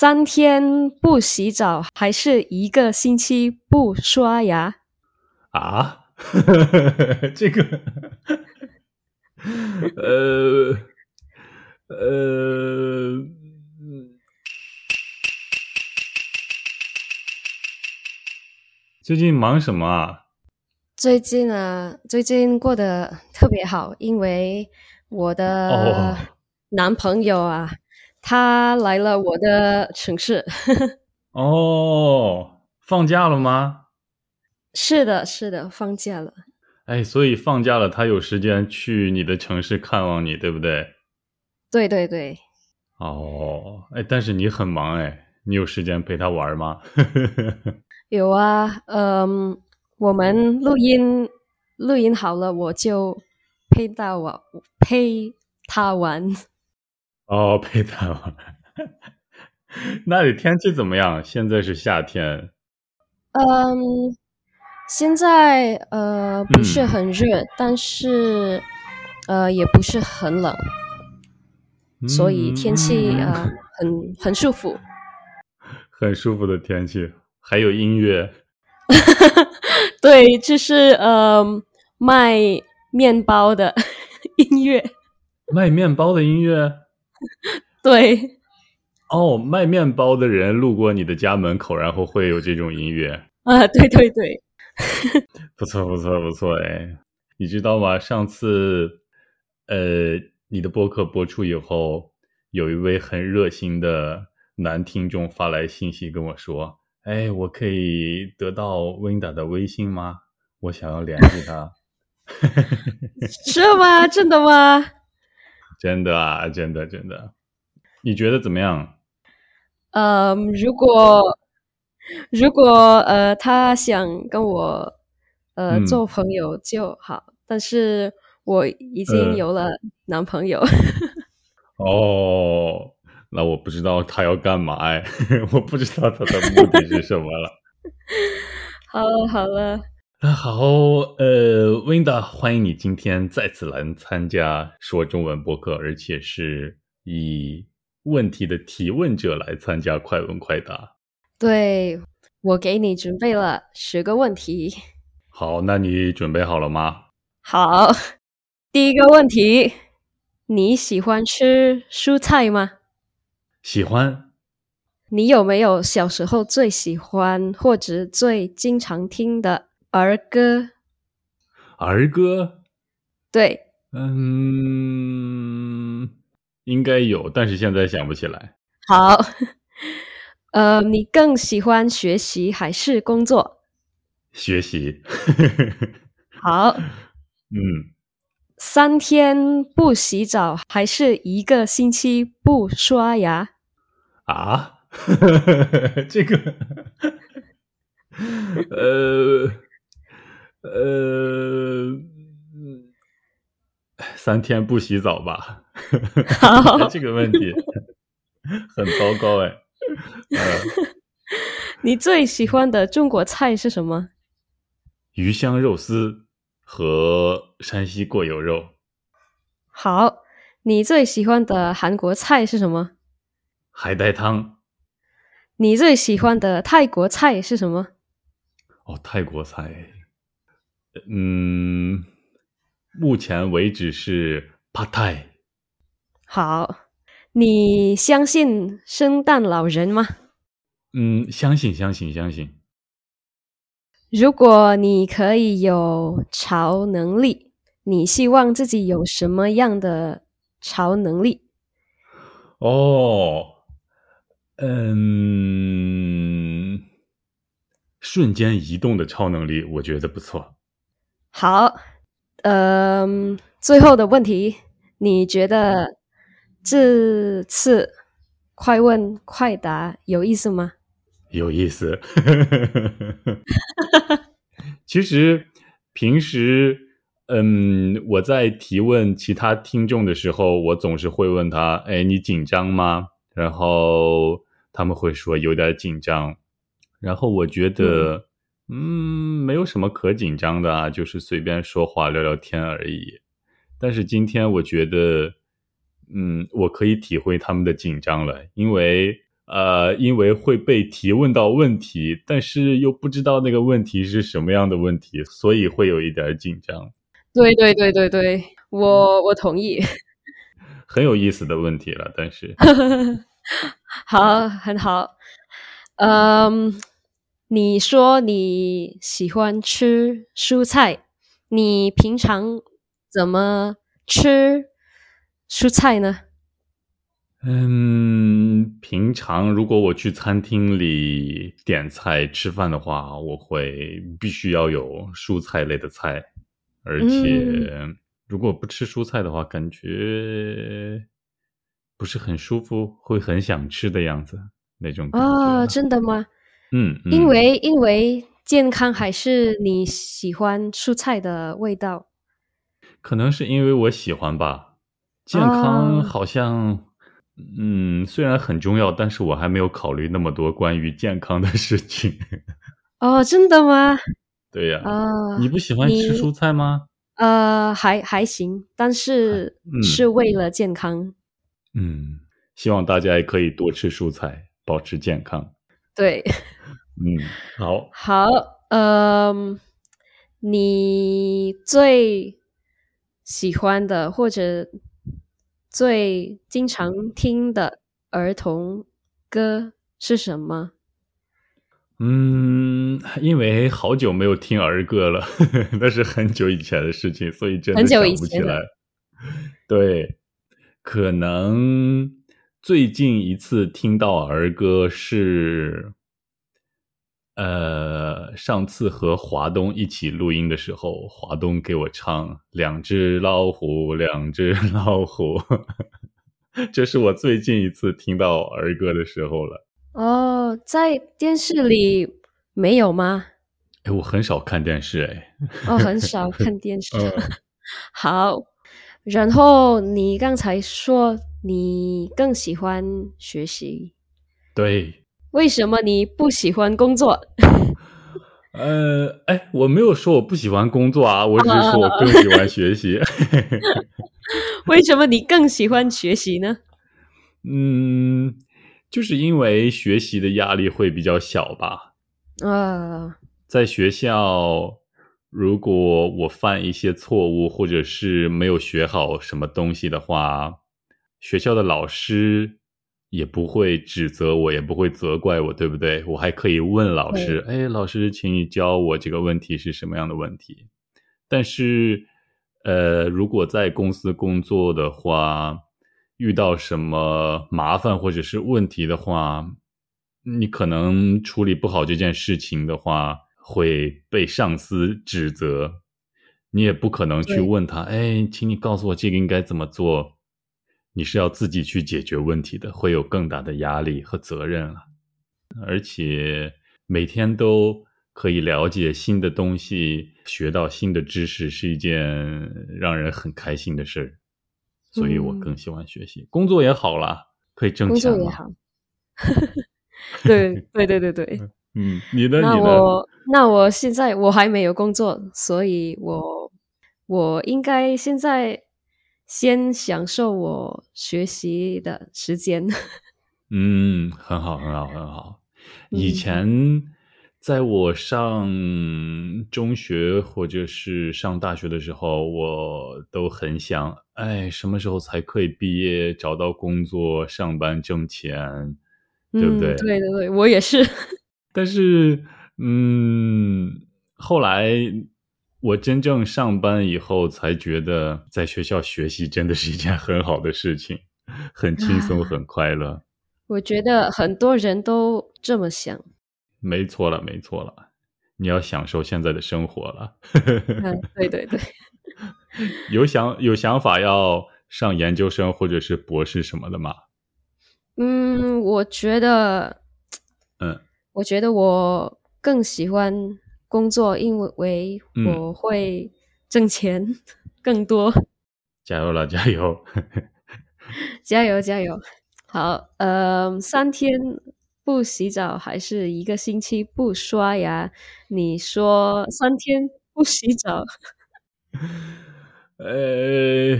三天不洗澡，还是一个星期不刷牙？啊，这个，呃，呃，最近忙什么啊？最近啊，最近过得特别好，因为我的哦男朋友啊，他来了我的城市。哦，放假了吗？是的，是的，放假了。哎，所以放假了，他有时间去你的城市看望你，对不对？对对对，哦，哎，但是你很忙哎，你有时间陪他玩吗？有啊，嗯，我们录音录音好了，我就陪到我陪他玩。哦，陪他玩。那里天气怎么样？现在是夏天。嗯，现在呃不是嗯很热，但是呃也不是很冷，所以天气嗯呃很很舒服。很舒服的天气，还有音乐。对，就是呃卖面包的 音乐。卖面包的音乐。对，哦，卖面包的人路过你的家门口，然后会有这种音乐。啊，对对对，不错，不错，不错，哎，你知道吗？上次，呃，你的播客播出以后，有一位很热心的男听众发来信息跟我说：“哎，我可以得到 Winda 的微信吗？我想要联系他。是吗？真的吗？”真的啊，真的，真的。你觉得怎么样？呃，如果如果呃他想跟我呃嗯做朋友就好，但是我已经呃有了男朋友。哦，那我不知道他要干嘛哎，我不知道他的目的是什么了。好 了好了，那好，呃，Winda，欢迎你今天再次来参加说中文播客，而且是以问题的提问者来参加快问快答。对我给你准备了十个问题。好，那你准备好了吗？好，第一个问题，你喜欢吃蔬菜吗？喜欢你有没有小时候最喜欢或者最经常听的儿歌？儿歌？对，嗯，应该有，但是现在想不起来。好，呃，你更喜欢学习还是工作？学习，好，嗯，三天不洗澡还是一个星期不刷牙？啊，这个，呃，呃，三天不洗澡吧？好这个问题很糟糕哎。呃，你最喜欢的中国菜是什么？鱼香肉丝和山西过油肉，好，你最喜欢的韩国菜是什么？海带汤。你最喜欢的泰国菜是什么？哦，泰国菜，嗯，目前为止是 p a t 好，你相信圣诞老人吗？嗯，相信相信相信。如果你可以有超能力，你希望自己有什么样的超能力？哦，嗯，瞬间移动的超能力，我觉得不错。好，嗯，最后的问题，你觉得这次快问快答有意思吗？有意思。其实平时，嗯，我在提问其他听众的时候，我总是会问他：“哎，你紧张吗？”然后他们会说有点紧张。然后我觉得，嗯，没有什么可紧张的啊，就是随便说话聊聊天而已。但是今天我觉得，嗯，我可以体会他们的紧张了，因为呃，因为会被提问到问题，但是又不知道那个问题是什么样的问题，所以会有一点紧张。对对对对对，我我同意。很有意思的问题了，但是 好，很好。嗯，你说你喜欢吃蔬菜，你平常怎么吃蔬菜呢？嗯，平常如果我去餐厅里点菜吃饭的话，我会必须要有蔬菜类的菜，而且。如果不吃蔬菜的话，感觉不是很舒服，会很想吃的样子那种感觉。哦，真的吗？嗯，因为因为健康还是你喜欢蔬菜的味道？可能是因为我喜欢吧。健康好像，嗯，虽然很重要，但是我还没有考虑那么多关于健康的事情。哦，真的吗？对呀。啊，你不喜欢吃蔬菜吗？呃，还还行，但是是为了健康。嗯，希望大家也可以多吃蔬菜，保持健康。对，嗯，好，好，嗯，你最喜欢的或者最经常听的儿童歌是什么？嗯，因为好久没有听儿歌了，那是很久以前的事情，所以真的想不起来。对，可能最近一次听到儿歌是，呃，上次和华东一起录音的时候，华东给我唱《两只老虎，两只老虎》，这是我最近一次听到儿歌的时候了。哦，在电视里没有吗？哎，我很少看电视，哎。哦，很少看电视。好，然后你刚才说你更喜欢学习，对。为什么你不喜欢工作？呃，哎，我没有说我不喜欢工作啊，我只是说我更喜欢学习。为什么你更喜欢学习呢？嗯。就是因为学习的压力会比较小吧？啊，在学校，如果我犯一些错误，或者是没有学好什么东西的话，学校的老师也不会指责我，也不会责怪我，对不对？我还可以问老师：“哎，老师，请你教我这个问题是什么样的问题？”但是，呃，如果在公司工作的话，遇到什么麻烦或者是问题的话，你可能处理不好这件事情的话，会被上司指责。你也不可能去问他：“哎，请你告诉我这个应该怎么做。”你是要自己去解决问题的，会有更大的压力和责任了。而且每天都可以了解新的东西，学到新的知识，是一件让人很开心的事儿。所以我更喜欢学习，工作也好啦，可以挣钱。工作也好，对对对对对。嗯，你的那我那我现在我还没有工作，所以我我应该现在先享受我学习的时间。嗯，很好，很好，很好。以前。在我上中学或者是上大学的时候，我都很想，哎，什么时候才可以毕业，找到工作，上班挣钱，对不对？对对对，我也是。但是，嗯，后来我真正上班以后，才觉得在学校学习真的是一件很好的事情，很轻松，很快乐。我觉得很多人都这么想。没错了，没错了，你要享受现在的生活了。嗯，对对对。有想有想法要上研究生或者是博士什么的吗？嗯，我觉得，嗯，我觉得我更喜欢工作，因为我会挣钱更多。加油了，加油！加油，加油！好，呃，三天。不洗澡还是一个星期不刷牙？你说三天不洗澡？呃，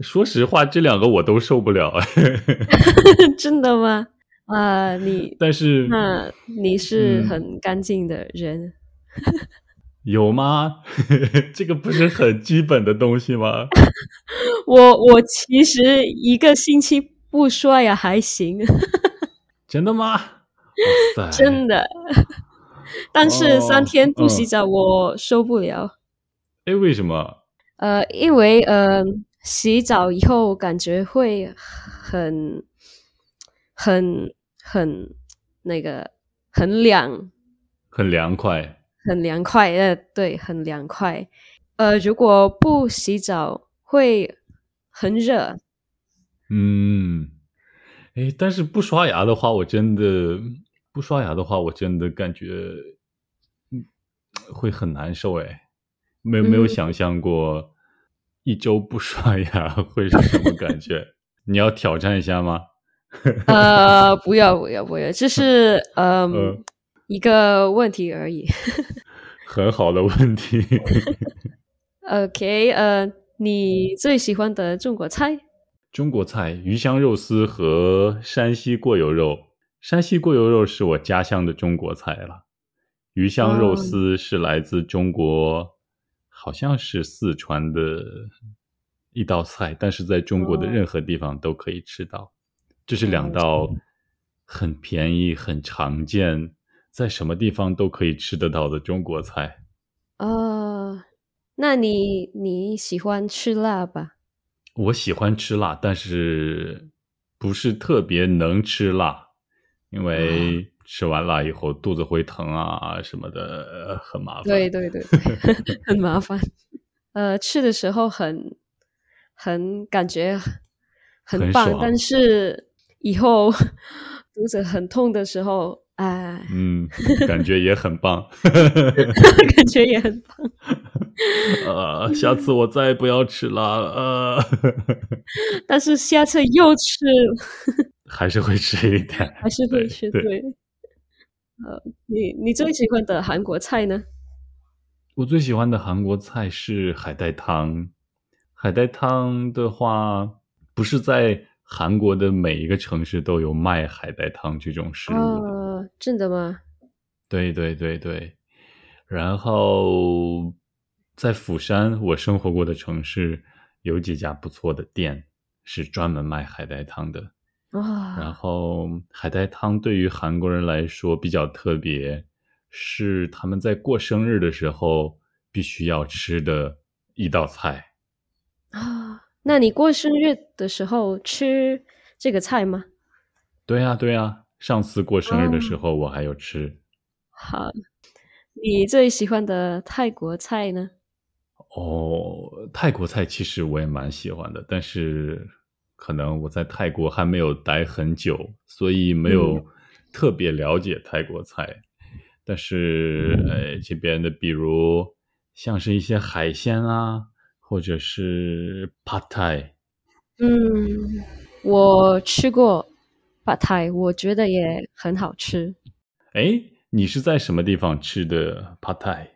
说实话，这两个我都受不了。真的吗？啊，你但是那你是嗯很干净的人。有吗？这个不是很基本的东西吗？我我其实一个星期不刷牙还行，真的吗？哇塞，真的。但是三哦天不洗嗯澡我受不了。哎，为什么？呃，因为呃，洗澡以后感觉会很、很、很那个很凉，很凉快。很凉快。呃，对，很凉快。呃，如果不洗澡会很热。嗯，哎，但是不刷牙的话，我真的不刷牙的话，我真的感觉嗯会很难受。哎，没有没有嗯想象过一周不刷牙 会是什么感觉？你要挑战一下吗？呃，不要不要不要，这是嗯、嗯一个问题而已。很好的问题。OK，呃，你最喜欢的中国菜？中国菜鱼香肉丝和山西过油肉。山西过油肉是我家乡的中国菜了，鱼香肉丝是来自中国，好像是四川的一道菜，但是在中国的哦任何地方都可以吃到。这是两道很便宜、很常见，在什么地方都可以吃得到的中国菜。呃，那你你喜欢吃辣吧？我喜欢吃辣，但是不是特别能吃辣，因为吃完辣以后肚子会疼啊什么的，呃很麻烦。对对对对，很麻烦。呃，吃的时候很很感觉很棒，很但是以后 肚子很痛的时候，哎，嗯，感觉也很棒。感觉也很棒。呃，下次我再不要吃辣，呃，但是下次又吃，还是会吃一点，还是会吃。对对，呃，你你最喜欢的韩国菜呢？我最喜欢的韩国菜是海带汤。海带汤的话，不是在韩国的每一个城市都有卖海带汤这种食物的。哦，真的吗？对对对对，然后在釜山，我生活过的城市有几家不错的店，是专门卖海带汤的。然，后海带汤对于韩国人来说比较特别，是他们在过生日的时候必须要吃的一道菜。啊，那你过生日的时候吃这个菜吗？对呀对呀，上次过生日的时哦候我还有吃。好，你最喜欢的泰国菜呢？哦，泰国菜其实我也蛮喜欢的，但是可能我在泰国还没有待很久，所以没有嗯特别了解泰国菜。但是，呃，这边的比如像是一些海鲜啊，或者是 Pad Thai，嗯，我吃过 partai，，我觉得也很好吃。哎，你是在什么地方吃的 Pad Thai？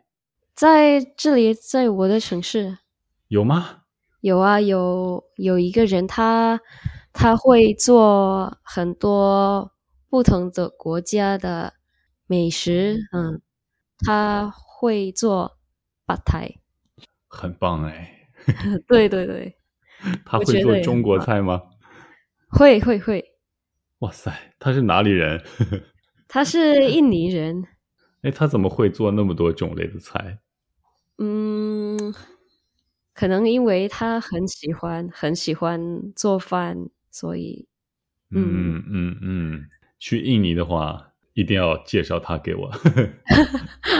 在这里，在我的城市有吗？有啊，有有一个人他他会做很多不同的国家的美食，嗯，他会做 partai，很棒哎，对 对对，他会做中国菜吗？会会会，哇塞，他是哪里人？他是印尼人，哎，他怎么会做那么多种类的菜？嗯，可能因为他很喜欢很喜欢做饭，所以嗯嗯嗯嗯，去印尼的话，一定要介绍他给我。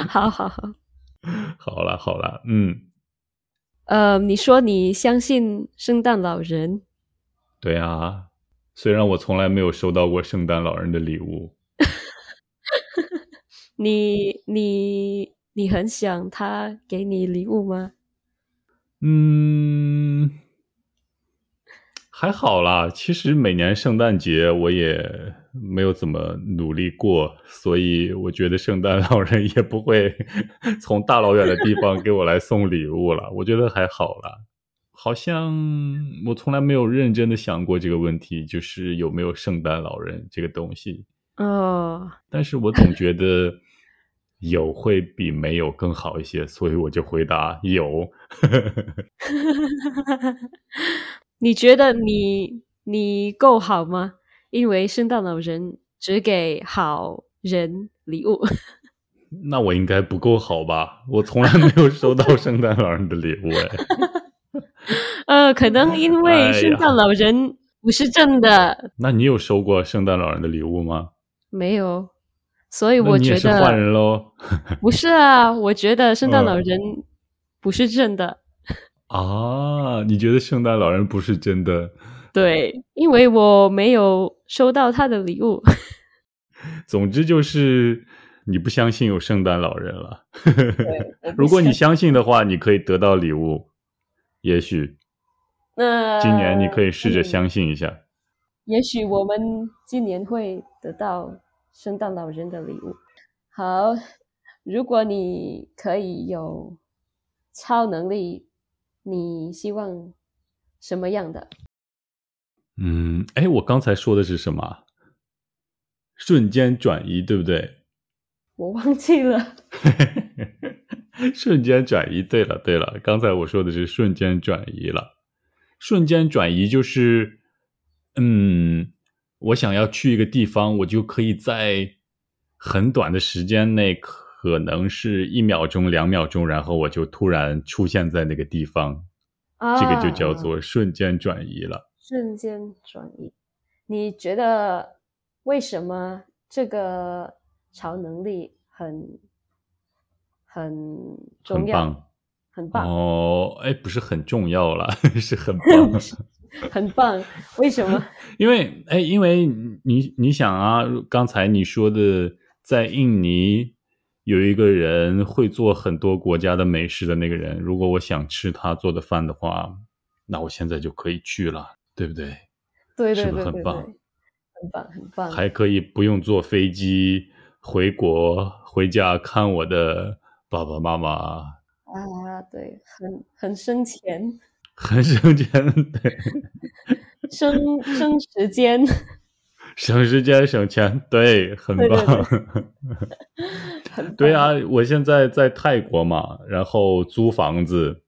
好好好。好了好了，嗯，呃，你说你相信圣诞老人？对啊，虽然我从来没有收到过圣诞老人的礼物，你你你很想他给你礼物吗？嗯，还好啦。其实每年圣诞节我也没有怎么努力过，所以我觉得圣诞老人也不会从大老远的地方给我来送礼物了。我觉得还好啦。好像我从来没有认真的想过这个问题，就是有没有圣诞老人这个东西。哦，但是我总觉得有会比没有更好一些，所以我就回答有。你觉得你你够好吗？因为圣诞老人只给好人礼物。那我应该不够好吧？我从来没有收到圣诞老人的礼物哎。呃，可能 因哎为圣诞老人不是真的，那你有收过圣诞老人的礼物吗？没有，所以我觉是坏人喽。不是啊。我觉得圣诞嗯老人不是真的，啊，你觉得圣诞老人不是真的？对，因为我没有收到他的礼物。总之就是你不相信有圣诞老人了。如果你相相信的话，你可以得到礼物。也许那今年你可以试着嗯相信一下。也许我们今年会得到圣诞老人的礼物。好，如果你可以有超能力，你希望什么样的？嗯，哎，我刚才说的是什么啊？瞬间转移，对不对？我忘记了。瞬间转移。对了，对了，刚才我说的是瞬间转移了。瞬间转移就是，嗯，我想要去一个地方，我就可以在很短的时间内，可能是一秒钟、两秒钟，然后我就突然出现在那个地方，啊，这个就叫做瞬间转移了。瞬间转移。你觉得为什么这个超能力很很重要？很棒很棒，哦，哎，不是很重要了，是很 棒。很棒。为什么？因为，哎，因为你你想啊，刚才你说的，在印尼有一个人会做很多国家的美食的那个人，如果我想吃他做的饭的话，那我现在就可以去了，对不对？对对对，很棒很棒很棒。还可以不用坐飞机回国回家看我的爸爸妈妈，啊，对，很很省钱，很省钱，对，省省时间。省时间省钱，对，很棒。对，啊，我现在在泰国嘛，然后租房子。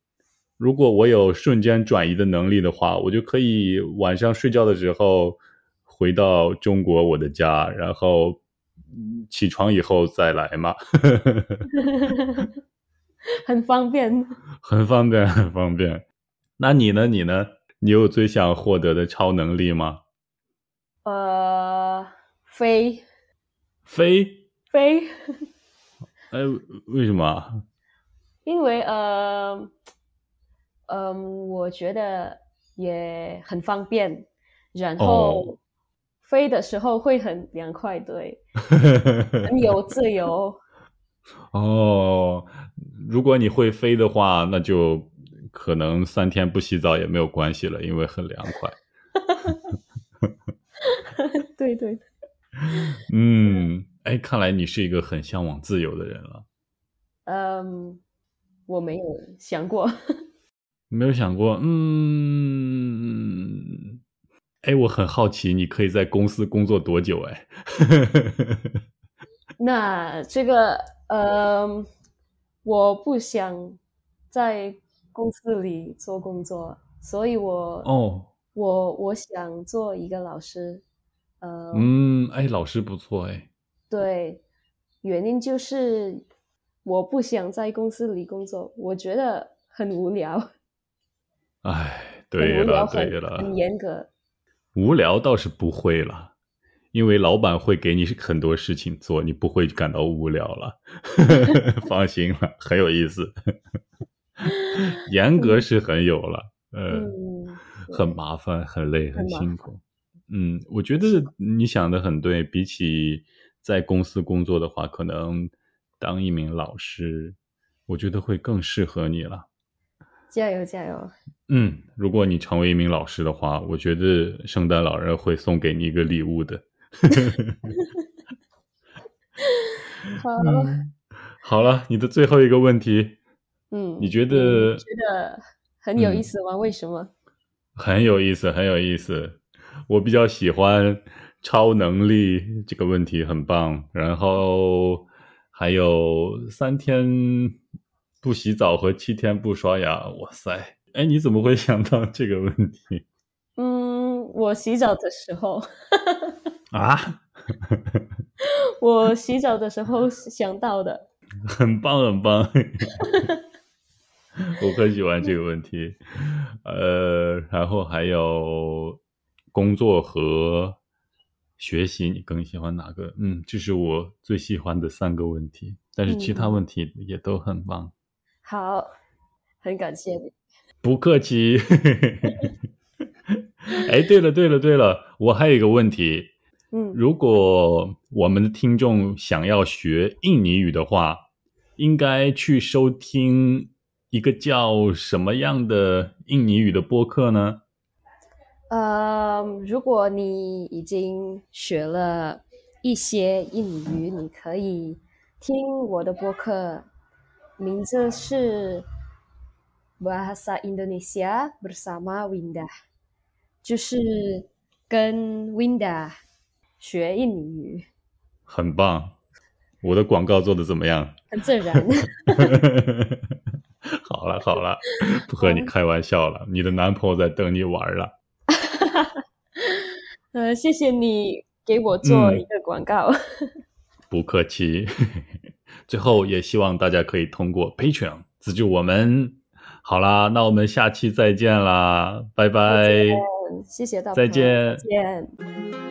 如果我有瞬间转移的能力的话，我就可以晚上睡觉的时候回到中国我的家，然后嗯起床以后再来嘛，很方便。很方便，很方便。那你呢？你呢？你有最想获得的超能力吗？呃，飞飞？飞，哎，为什么啊？因为呃，嗯、我觉得也很方便，然后哦飞的时候会很凉快，对，很有自由。哦，如果你会飞的话，那就可能三天不洗澡也没有关系了，因为很凉快。对对，嗯，哎，看来你是一个很向往自由的人了。嗯，我没有想过。没有想过，嗯，哎，我很好奇，你可以在公司工作多久？哎，那这个，呃，我不想在公司里做工作，所以我，哦，我我想做一个老师。呃，嗯，哎，老师不错，哎，对，原因就是我不想在公司里工作，我觉得很无聊，哎，对，了，对了，很严格。无聊倒是不会了，因为老板会给你很多事情做，你不会感到无聊了。放心了，很有意思。严格是很有了，呃，嗯，很麻烦，很累，很辛苦。嗯，我觉得你想的很对，比起在公司工作的话，可能当一名老师，我觉得会更适合你了。加油加油！嗯，如果你成为一名老师的话，我觉得圣诞老人会送给你一个礼物的。好，嗯好了，你的最后一个问题，嗯，你觉得觉得很有意思吗？为什么？很有意思，很有意思。我比较喜欢超能力这个问题，很棒。然后还有三天不洗澡和七天不刷牙，哇塞！哎，你怎么会想到这个问题？嗯，我洗澡的时候啊，我洗澡的时候想到的。很棒，很棒。我很喜欢这个问题。呃，然后还有工作和学习，你更喜欢哪个？嗯，这是我最喜欢的三个问题。但是其他问题也都很棒。好，很感谢你。不客气。哎，对了，对了，对了，我还有一个问题。嗯，如果我们的听众想要学印尼语的话，应该去收听一个叫什么样的印尼语的播客呢？呃，如果你已经学了一些印尼语，你可以听我的播客，名字是。Bahasa Indonesia bersama Winda，就是跟 Winda 学印尼语。很棒，我的广告做的怎么样？很自然。好了好了，不和你开玩笑了，你的男朋友在等你玩了。呃，谢谢你给我做一个广告。不客气。最后也希望大家可以通过 Patreon 资助我们。好啦，那我们下期再见啦，拜拜，谢谢大再见，再见。